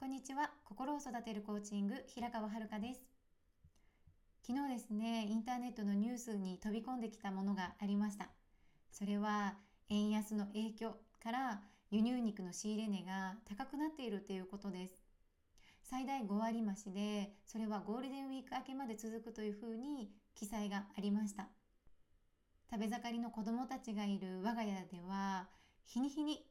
こんにちは。心を育てるコーチング、平川遥です。昨日ですね、インターネットのニュースに飛び込んできたものがありました。それは、円安の影響から輸入肉の仕入れ値が高くなっているということです。最大5割増しで、それはゴールデンウィーク明けまで続くというふうに記載がありました。食べ盛りの子供たちがいる我が家では、日に日に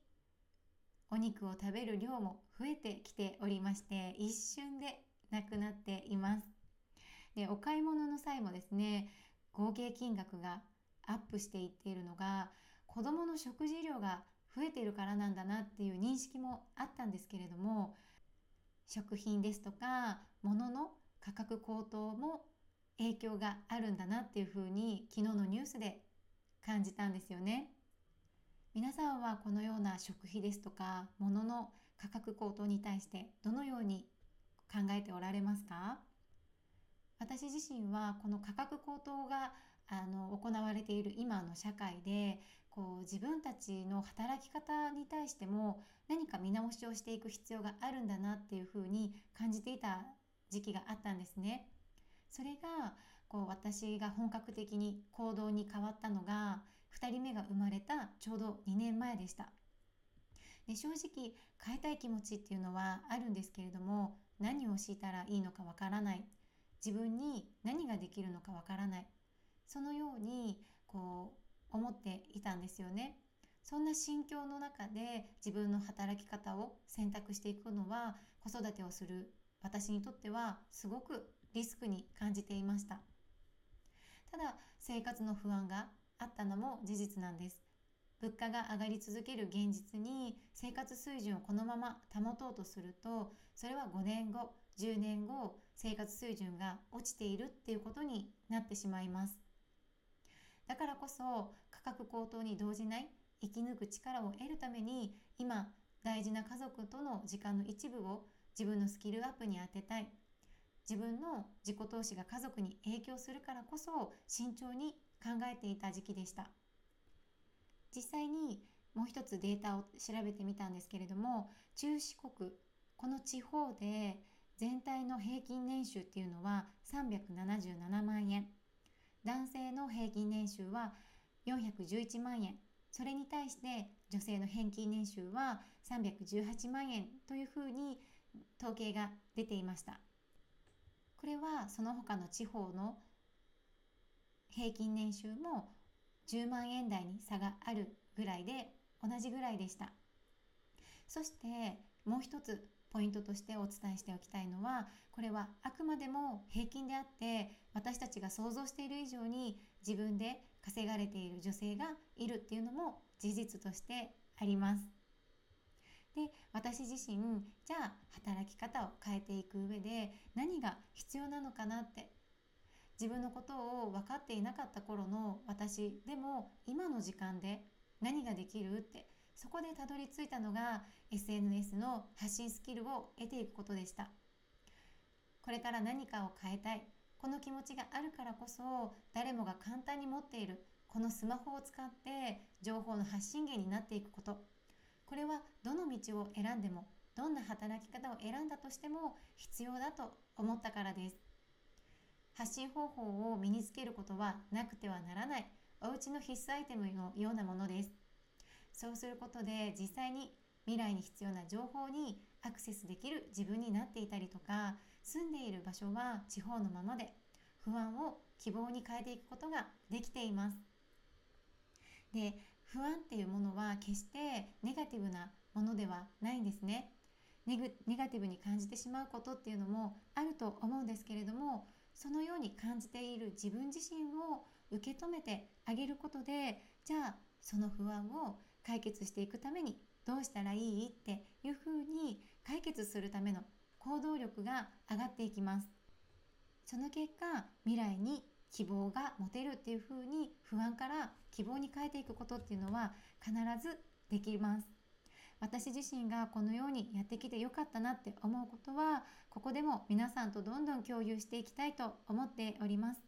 お肉を食べる量も増えてきておりまして、一瞬でなくなっています。で、お買い物の際もですね、合計金額がアップしていっているのが、子供の食事量が増えているからなんだなっていう認識もあったんですけれども、食品ですとか、物の価格高騰も影響があるんだなっていうふうに昨日のニュースで感じたんですよね。皆さんはこのような食費ですとか物の価格高騰に対してどのように考えておられますか？私自身はこの価格高騰があの行われている今の社会でこう自分たちの働き方に対しても何か見直しをしていく必要があるんだなっていうふうに感じていた時期があったんですね。それがこう私が本格的に行動に変わったのが2人目が生まれたちょうど2年前でした。で正直変えたい気持ちっていうのはあるんですけれども何をしたらいいのかわからない自分に何ができるのかわからないそのようにこう思っていたんですよね。そんな心境の中で自分の働き方を選択していくのは子育てをする私にとってはすごくリスクに感じていましたただ生活の不安があったのも事実なんです。物価が上がり続ける現実に生活水準をこのまま保とうとするとそれは5年後10年後生活水準が落ちているっていうことになってしまいます。だからこそ価格高騰に動じない生き抜く力を得るために今大事な家族との時間の一部を自分のスキルアップに当てたい。自分の自己投資が家族に影響するからこそ慎重に考えていた時期でした。実際にもう一つデータを調べてみたんですけれども中四国この地方で全体の平均年収っていうのは377万円。男性の平均年収は411万円。それに対して女性の平均年収は318万円というふうに統計が出ていました。これはその他の地方の平均年収も10万円台に差があるぐらいで同じぐらいでした。そしてもう一つポイントとしてお伝えしておきたいのはこれはあくまでも平均であって私たちが想像している以上に自分で稼がれている女性がいるっていうのも事実としてあります。で私自身じゃあ働き方を変えていく上で何が必要なのかなって。自分のことを分かっていなかった頃の私でも今の時間で何ができるって。そこでたどり着いたのが SNS の発信スキルを得ていくことでした。これから何かを変えたい。この気持ちがあるからこそ誰もが簡単に持っているこのスマホを使って情報の発信源になっていくこと。これはどの道を選んでもどんな働き方を選んだとしても必要だと思ったからです。発信方法を身につけることはなくてはならない。お家の必須アイテムのようなものです。そうすることで実際に未来に必要な情報にアクセスできる自分になっていたりとか住んでいる場所は地方のままで不安を希望に変えていくことができています。で不安っていうものは決してネガティブなものではないんですね。ネガティブに感じてしまうことっていうのもあると思うんですけれどもそのように感じている自分自身を受け止めてあげることでじゃあその不安を解決していくためにどうしたらいいっていうふうに解決するための行動力が上がっていきます。その結果未来に希望が持てるっていう風に不安から希望に変えていくことっていうのは必ずできます。私自身がこのようにやってきてよかったなって思うことはここでも皆さんとどんどん共有していきたいと思っております。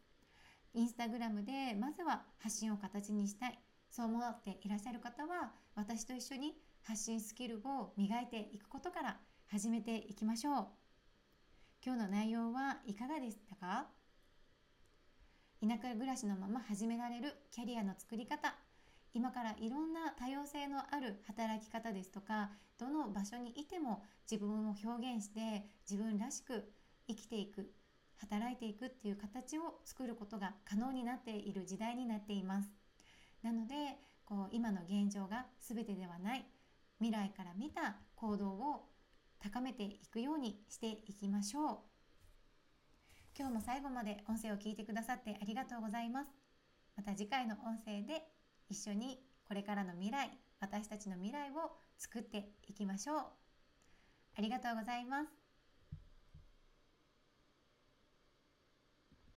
インスタグラムでまずは発信を形にしたい。そう思っていらっしゃる方は私と一緒に発信スキルを磨いていくことから始めていきましょう。今日の内容はいかがでしたか？田舎暮らしのまま始められるキャリアの作り方。今からいろんな多様性のある働き方ですとかどの場所にいても自分を表現して自分らしく生きていく働いていくっていう形を作ることが可能になっている時代になっています。なのでこう今の現状が全てではない未来から見た行動を高めていくようにしていきましょう。今日も最後まで音声を聞いてくださってありがとうございます。また次回の音声で一緒にこれからの未来私たちの未来を作っていきましょう。ありがとうございます。